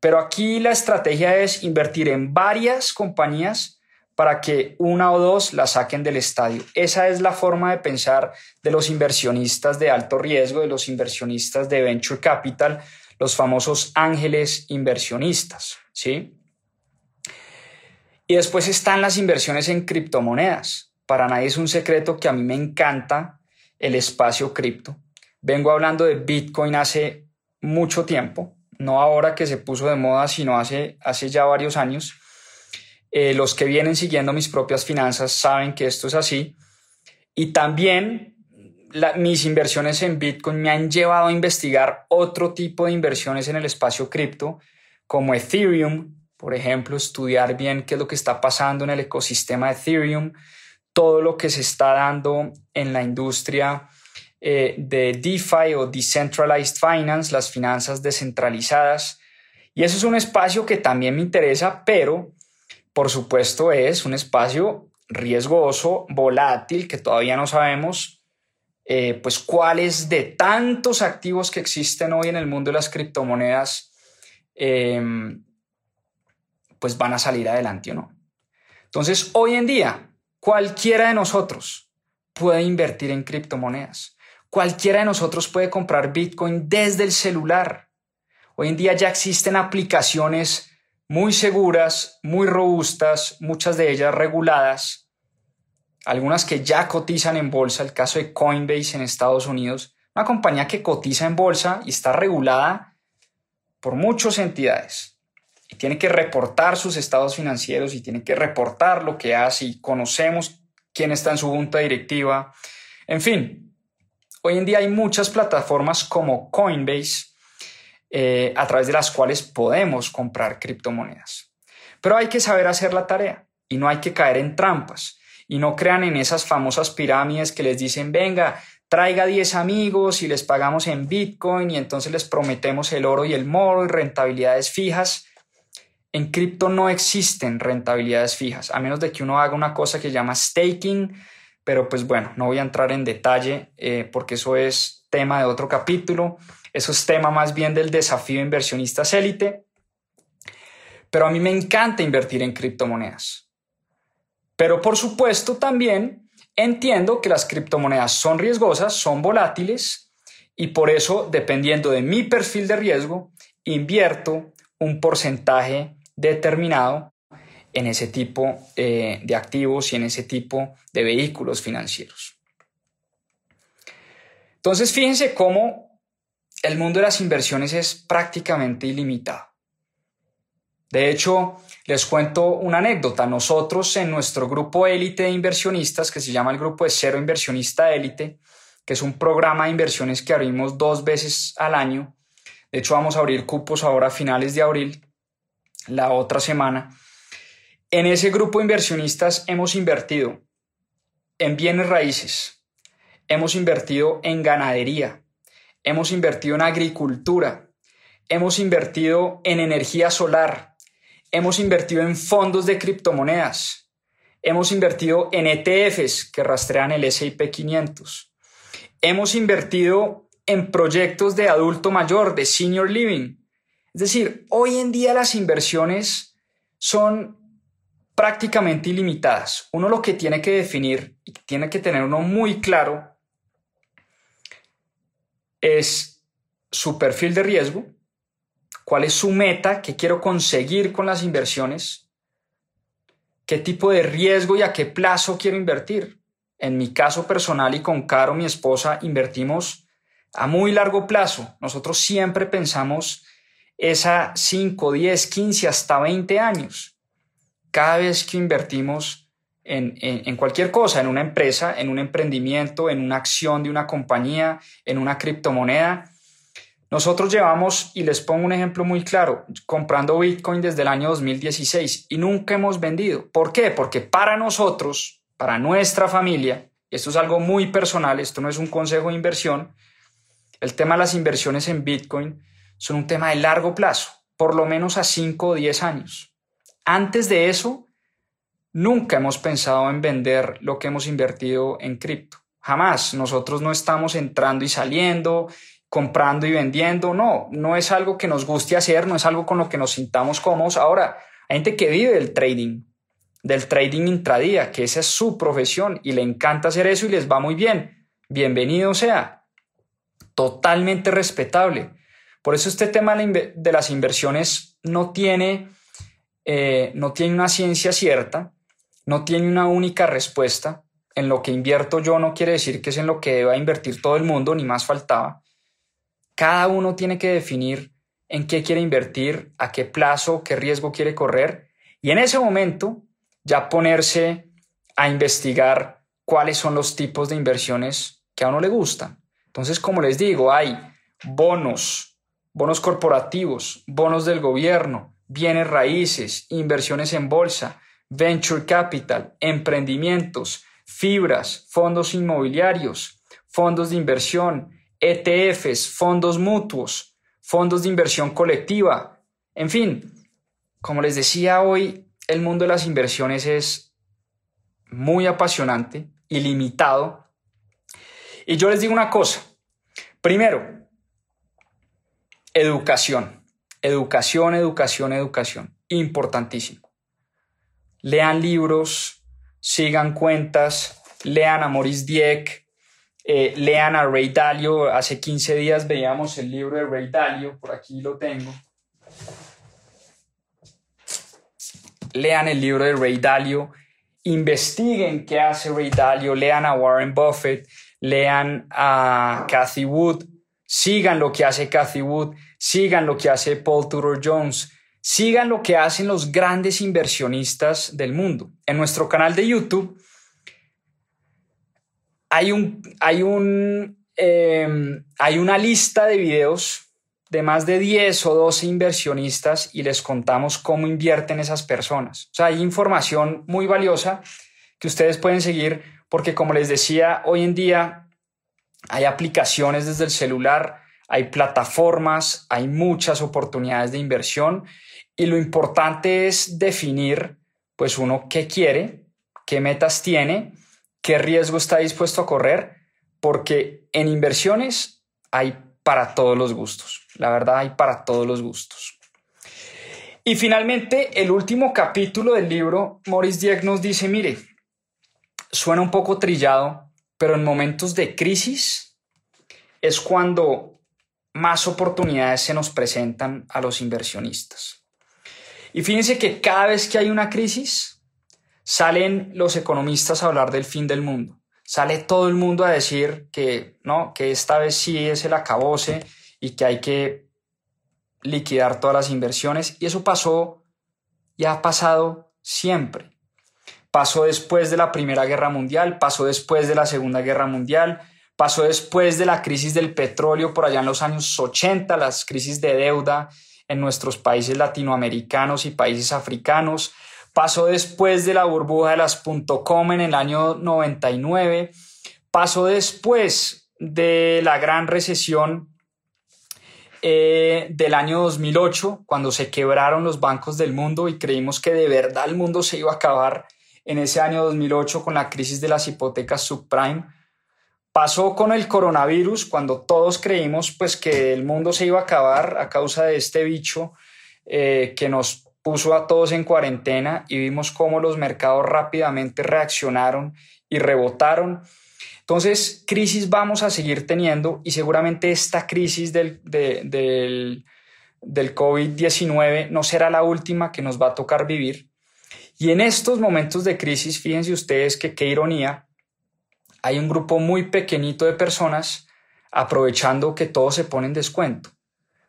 Pero aquí la estrategia es invertir en varias compañías para que una o dos la saquen del estadio. Esa es la forma de pensar de los inversionistas de alto riesgo, de los inversionistas de venture capital, los famosos ángeles inversionistas, ¿sí? Y después están las inversiones en criptomonedas. Para nadie es un secreto que a mí me encanta el espacio cripto. Vengo hablando de Bitcoin hace mucho tiempo, no ahora que se puso de moda, sino hace, hace ya varios años. Eh, los que vienen siguiendo mis propias finanzas saben que esto es así. Y también mis inversiones en Bitcoin me han llevado a investigar otro tipo de inversiones en el espacio cripto, como Ethereum, por ejemplo, estudiar bien qué es lo que está pasando en el ecosistema de Ethereum, todo lo que se está dando en la industria eh, de DeFi o Decentralized Finance, las finanzas descentralizadas. Y eso es un espacio que también me interesa, pero por supuesto, es un espacio riesgoso, volátil, que todavía no sabemos eh, pues cuáles de tantos activos que existen hoy en el mundo de las criptomonedas em, pues van a salir adelante o no. Entonces, hoy en día, cualquiera de nosotros puede invertir en criptomonedas. Cualquiera de nosotros puede comprar Bitcoin desde el celular. Hoy en día ya existen aplicaciones muy seguras, muy robustas, muchas de ellas reguladas, algunas que ya cotizan en bolsa, el caso de Coinbase en Estados Unidos, una compañía que cotiza en bolsa y está regulada por muchas entidades y tiene que reportar sus estados financieros y tiene que reportar lo que hace y conocemos quién está en su junta directiva. En fin, hoy en día hay muchas plataformas como Coinbase eh, a través de las cuales podemos comprar criptomonedas. Pero hay que saber hacer la tarea y no hay que caer en trampas y no crean en esas famosas pirámides que les dicen, venga, traiga 10 amigos y les pagamos en Bitcoin y entonces les prometemos el oro y el moro y rentabilidades fijas. En cripto no existen rentabilidades fijas, a menos de que uno haga una cosa que llama staking, pero pues bueno, no voy a entrar en detalle eh, porque eso es tema de otro capítulo. Eso es tema más bien del desafío de inversionistas élite. Pero a mí me encanta invertir en criptomonedas. Pero por supuesto también entiendo que las criptomonedas son riesgosas, son volátiles y por eso, dependiendo de mi perfil de riesgo, invierto un porcentaje determinado en ese tipo eh, de activos y en ese tipo de vehículos financieros. Entonces, fíjense cómo el mundo de las inversiones es prácticamente ilimitado. De hecho, les cuento una anécdota. Nosotros en nuestro grupo élite de inversionistas, que se llama el grupo de cero inversionista élite, que es un programa de inversiones que abrimos dos veces al año, de hecho vamos a abrir cupos ahora a finales de abril, la otra semana. En ese grupo de inversionistas hemos invertido en bienes raíces, hemos invertido en ganadería, hemos invertido en agricultura, hemos invertido en energía solar, hemos invertido en fondos de criptomonedas, hemos invertido en ETFs que rastrean el SIP 500, hemos invertido en proyectos de adulto mayor, de senior living. Es decir, hoy en día las inversiones son prácticamente ilimitadas. Uno lo que tiene que definir y tiene que tener uno muy claro es su perfil de riesgo, cuál es su meta, qué quiero conseguir con las inversiones, qué tipo de riesgo y a qué plazo quiero invertir. En mi caso personal y con Caro, mi esposa, invertimos a muy largo plazo. Nosotros siempre pensamos esa 5, 10, 15, hasta 20 años. Cada vez que invertimos en, en, cualquier cosa, en una empresa, en un emprendimiento, en una acción de una compañía, en una criptomoneda, nosotros llevamos, y les pongo un ejemplo muy claro, comprando Bitcoin desde el año 2016 y nunca hemos vendido. ¿Por qué? Porque para nosotros, para nuestra familia, esto es algo muy personal, esto no es un consejo de inversión, el tema de las inversiones en Bitcoin son un tema de largo plazo, por lo menos a 5 o 10 años. Antes de eso, nunca hemos pensado en vender lo que hemos invertido en cripto. Jamás. Nosotros no estamos entrando y saliendo, comprando y vendiendo. No, no es algo que nos guste hacer, no es algo con lo que nos sintamos cómodos. Ahora, hay gente que vive del trading, del trading intradía, que esa es su profesión y le encanta hacer eso y les va muy bien. Bienvenido sea totalmente respetable. Por eso este tema de las inversiones no tiene, eh, no tiene una ciencia cierta, no tiene una única respuesta. En lo que invierto yo no quiere decir que es en lo que deba invertir todo el mundo, ni más faltaba. Cada uno tiene que definir en qué quiere invertir, a qué plazo, qué riesgo quiere correr y en ese momento ya ponerse a investigar cuáles son los tipos de inversiones que a uno le gustan. Entonces, como les digo, hay bonos, bonos corporativos, bonos del gobierno, bienes raíces, inversiones en bolsa, venture capital, emprendimientos, fibras, fondos inmobiliarios, fondos de inversión, ETFs, fondos mutuos, fondos de inversión colectiva. En fin, como les decía hoy, el mundo de las inversiones es muy apasionante, ilimitado, y yo les digo una cosa. Primero, educación. Educación, educación, educación. Importantísimo. Lean libros, sigan cuentas, lean a Maurice Dieck, eh, lean a Ray Dalio. Hace 15 días veíamos el libro de Ray Dalio, por aquí lo tengo. Lean el libro de Ray Dalio, investiguen qué hace Ray Dalio, lean a Warren Buffett, lean a Cathy Wood, sigan lo que hace Cathy Wood, sigan lo que hace Paul Tudor Jones, sigan lo que hacen los grandes inversionistas del mundo. En nuestro canal de YouTube hay, un, hay, un, em, hay una lista de videos de más de 10 o 12 inversionistas y les contamos cómo invierten esas personas. O sea, hay información muy valiosa que ustedes pueden seguir porque como les decía, hoy en día hay aplicaciones desde el celular, hay plataformas, hay muchas oportunidades de inversión y lo importante es definir, pues uno qué quiere, qué metas tiene, qué riesgo está dispuesto a correr, porque en inversiones hay para todos los gustos, la verdad hay para todos los gustos. Y finalmente, el último capítulo del libro, Maurice Dieck nos dice, mire, suena un poco trillado, pero en momentos de crisis es cuando más oportunidades se nos presentan a los inversionistas. Y fíjense que cada vez que hay una crisis, salen los economistas a hablar del fin del mundo. Sale todo el mundo a decir que no, que esta vez sí es el acabose y que hay que liquidar todas las inversiones. Y eso pasó y ha pasado siempre pasó después de la Primera Guerra Mundial, pasó después de la Segunda Guerra Mundial, pasó después de la crisis del petróleo por allá en los años 80, las crisis de deuda en nuestros países latinoamericanos y países africanos. Pasó después de la burbuja de las .com en el año 99. Pasó después de la gran recesión eh, del año 2008, cuando se quebraron los bancos del mundo y creímos que de verdad el mundo se iba a acabar en ese año 2008 con la crisis de las hipotecas subprime. Pasó con el coronavirus, cuando todos creímos pues, que el mundo se iba a acabar a causa de este bicho eh, que nos puso a todos en cuarentena y vimos cómo los mercados rápidamente reaccionaron y rebotaron. Entonces, crisis vamos a seguir teniendo y seguramente esta crisis del, del, del COVID-19 no será la última que nos va a tocar vivir. Y en estos momentos de crisis, fíjense ustedes que qué ironía, hay un grupo muy pequeñito de personas aprovechando que todo se pone en descuento.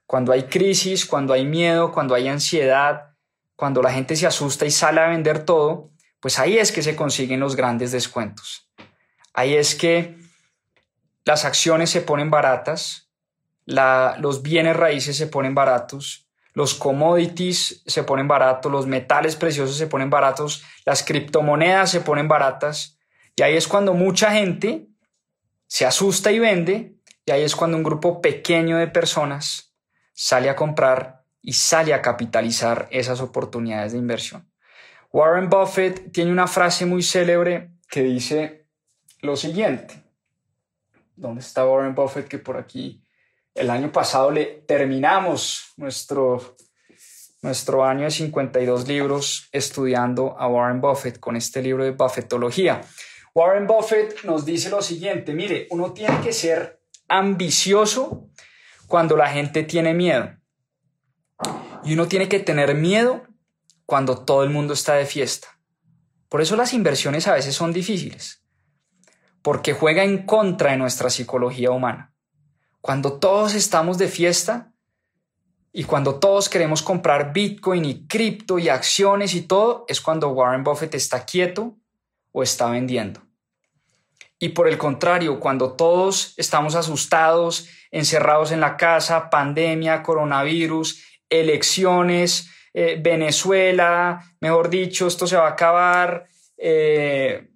Cuando hay crisis, cuando hay miedo, cuando hay ansiedad, cuando la gente se asusta y sale a vender todo, pues ahí es que se consiguen los grandes descuentos. Ahí es que las acciones se ponen baratas, los bienes raíces se ponen baratos, los commodities se ponen baratos, los metales preciosos se ponen baratos, las criptomonedas se ponen baratas, y ahí es cuando mucha gente se asusta y vende, y ahí es cuando un grupo pequeño de personas sale a comprar y sale a capitalizar esas oportunidades de inversión. Warren Buffett tiene una frase muy célebre que dice lo siguiente. ¿Dónde está Warren Buffett? Que por aquí el año pasado le terminamos nuestro, nuestro año de 52 libros estudiando a Warren Buffett con este libro de Buffettología. Warren Buffett nos dice lo siguiente, mire, uno tiene que ser ambicioso cuando la gente tiene miedo. Y uno tiene que tener miedo cuando todo el mundo está de fiesta. Por eso las inversiones a veces son difíciles, porque juega en contra de nuestra psicología humana. Cuando todos estamos de fiesta y cuando todos queremos comprar Bitcoin y cripto y acciones y todo, es cuando Warren Buffett está quieto o está vendiendo. Y por el contrario, cuando todos estamos asustados, encerrados en la casa, pandemia, coronavirus, elecciones, eh, Venezuela, mejor dicho, esto se va a acabar, eh,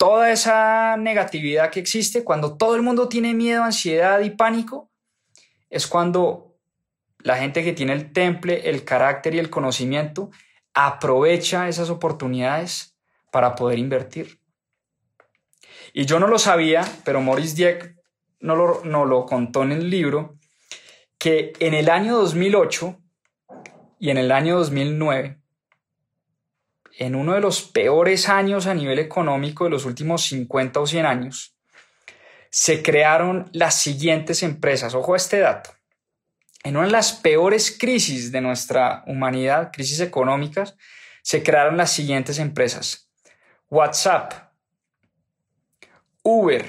toda esa negatividad que existe, cuando todo el mundo tiene miedo, ansiedad y pánico, es cuando la gente que tiene el temple, el carácter y el conocimiento aprovecha esas oportunidades para poder invertir. Y yo no lo sabía, pero Maurice Dieck no lo, no lo contó en el libro, que en el año 2008 y en el año 2009, en uno de los peores años a nivel económico de los últimos 50 o 100 años, se crearon las siguientes empresas. Ojo a este dato. En una de las peores crisis de nuestra humanidad, crisis económicas, se crearon las siguientes empresas. WhatsApp, Uber,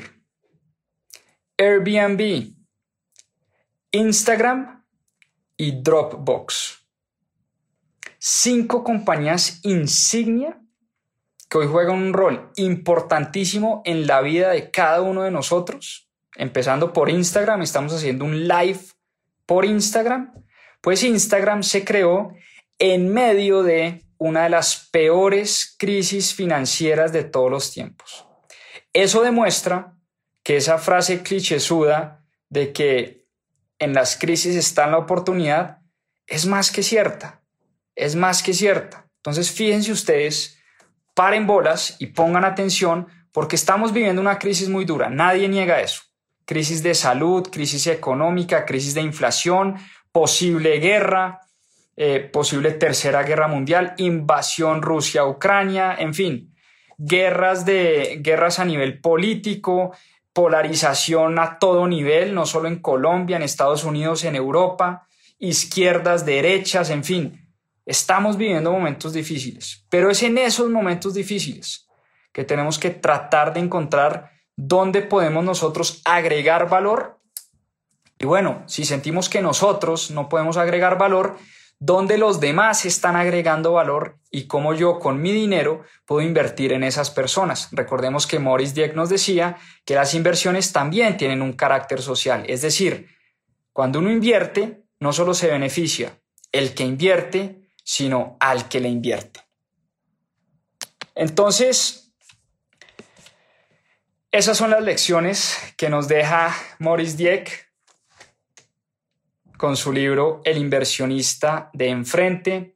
Airbnb, Instagram y Dropbox. Cinco compañías insignia que hoy juegan un rol importantísimo en la vida de cada uno de nosotros. Empezando por Instagram, estamos haciendo un live por Instagram. Pues Instagram se creó en medio de una de las peores crisis financieras de todos los tiempos. Eso demuestra que esa frase clichésuda de que en las crisis está la oportunidad es más que cierta, es más que cierta. Entonces fíjense ustedes, paren bolas y pongan atención porque estamos viviendo una crisis muy dura, nadie niega eso. Crisis de salud, crisis económica, crisis de inflación, posible guerra, eh, posible tercera guerra mundial, invasión Rusia-Ucrania, en fin, guerras, de, guerras a nivel político, polarización a todo nivel, no solo en Colombia, en Estados Unidos, en Europa, izquierdas, derechas, en fin. Estamos viviendo momentos difíciles, pero es en esos momentos difíciles que tenemos que tratar de encontrar dónde podemos nosotros agregar valor. Y bueno, si sentimos que nosotros no podemos agregar valor, dónde los demás están agregando valor y cómo yo con mi dinero puedo invertir en esas personas. Recordemos que Morris Dieck nos decía que las inversiones también tienen un carácter social, es decir, cuando uno invierte, no solo se beneficia, el que invierte, sino al que le invierte. Entonces, esas son las lecciones que nos deja Maurice Dieck con su libro El inversionista de enfrente.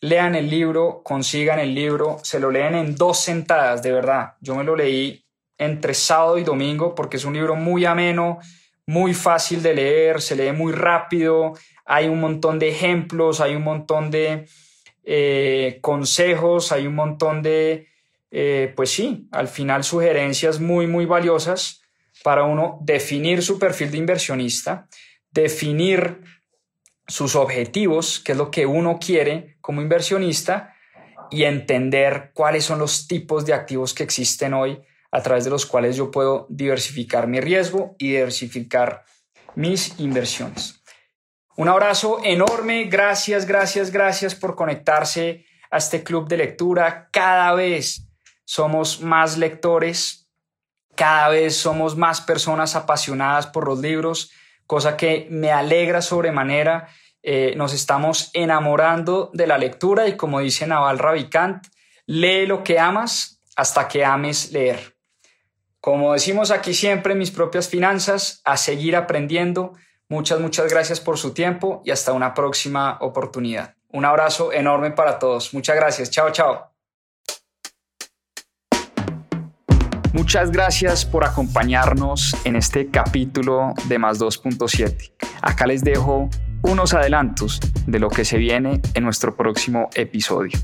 Lean el libro, consigan el libro, se lo leen en dos sentadas, de verdad. Yo me lo leí entre sábado y domingo porque es un libro muy ameno, muy fácil de leer, se lee muy rápido, hay un montón de ejemplos, hay un montón de eh, consejos, hay un montón de, eh, pues sí, al final sugerencias muy, muy valiosas para uno definir su perfil de inversionista, definir sus objetivos, qué es lo que uno quiere como inversionista y entender cuáles son los tipos de activos que existen hoy a través de los cuales yo puedo diversificar mi riesgo y diversificar mis inversiones. Un abrazo enorme, gracias, gracias, gracias por conectarse a este club de lectura. Cada vez somos más lectores, cada vez somos más personas apasionadas por los libros, cosa que me alegra sobremanera. Eh, nos estamos enamorando de la lectura y como dice Naval Ravikant, lee lo que amas hasta que ames leer. Como decimos aquí siempre mis propias finanzas, a seguir aprendiendo. Muchas, muchas gracias por su tiempo y hasta una próxima oportunidad. Un abrazo enorme para todos. Muchas gracias. Chao, chao. Muchas gracias por acompañarnos en este capítulo de Más 2.7. Acá les dejo unos adelantos de lo que se viene en nuestro próximo episodio.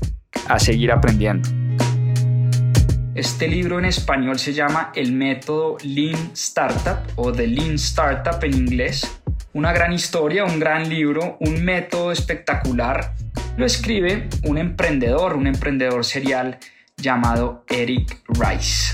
A seguir aprendiendo. Este libro en español se llama El método Lean Startup o The Lean Startup en inglés. Una gran historia, un gran libro, un método espectacular. Lo escribe un emprendedor, un emprendedor serial llamado Eric Rice.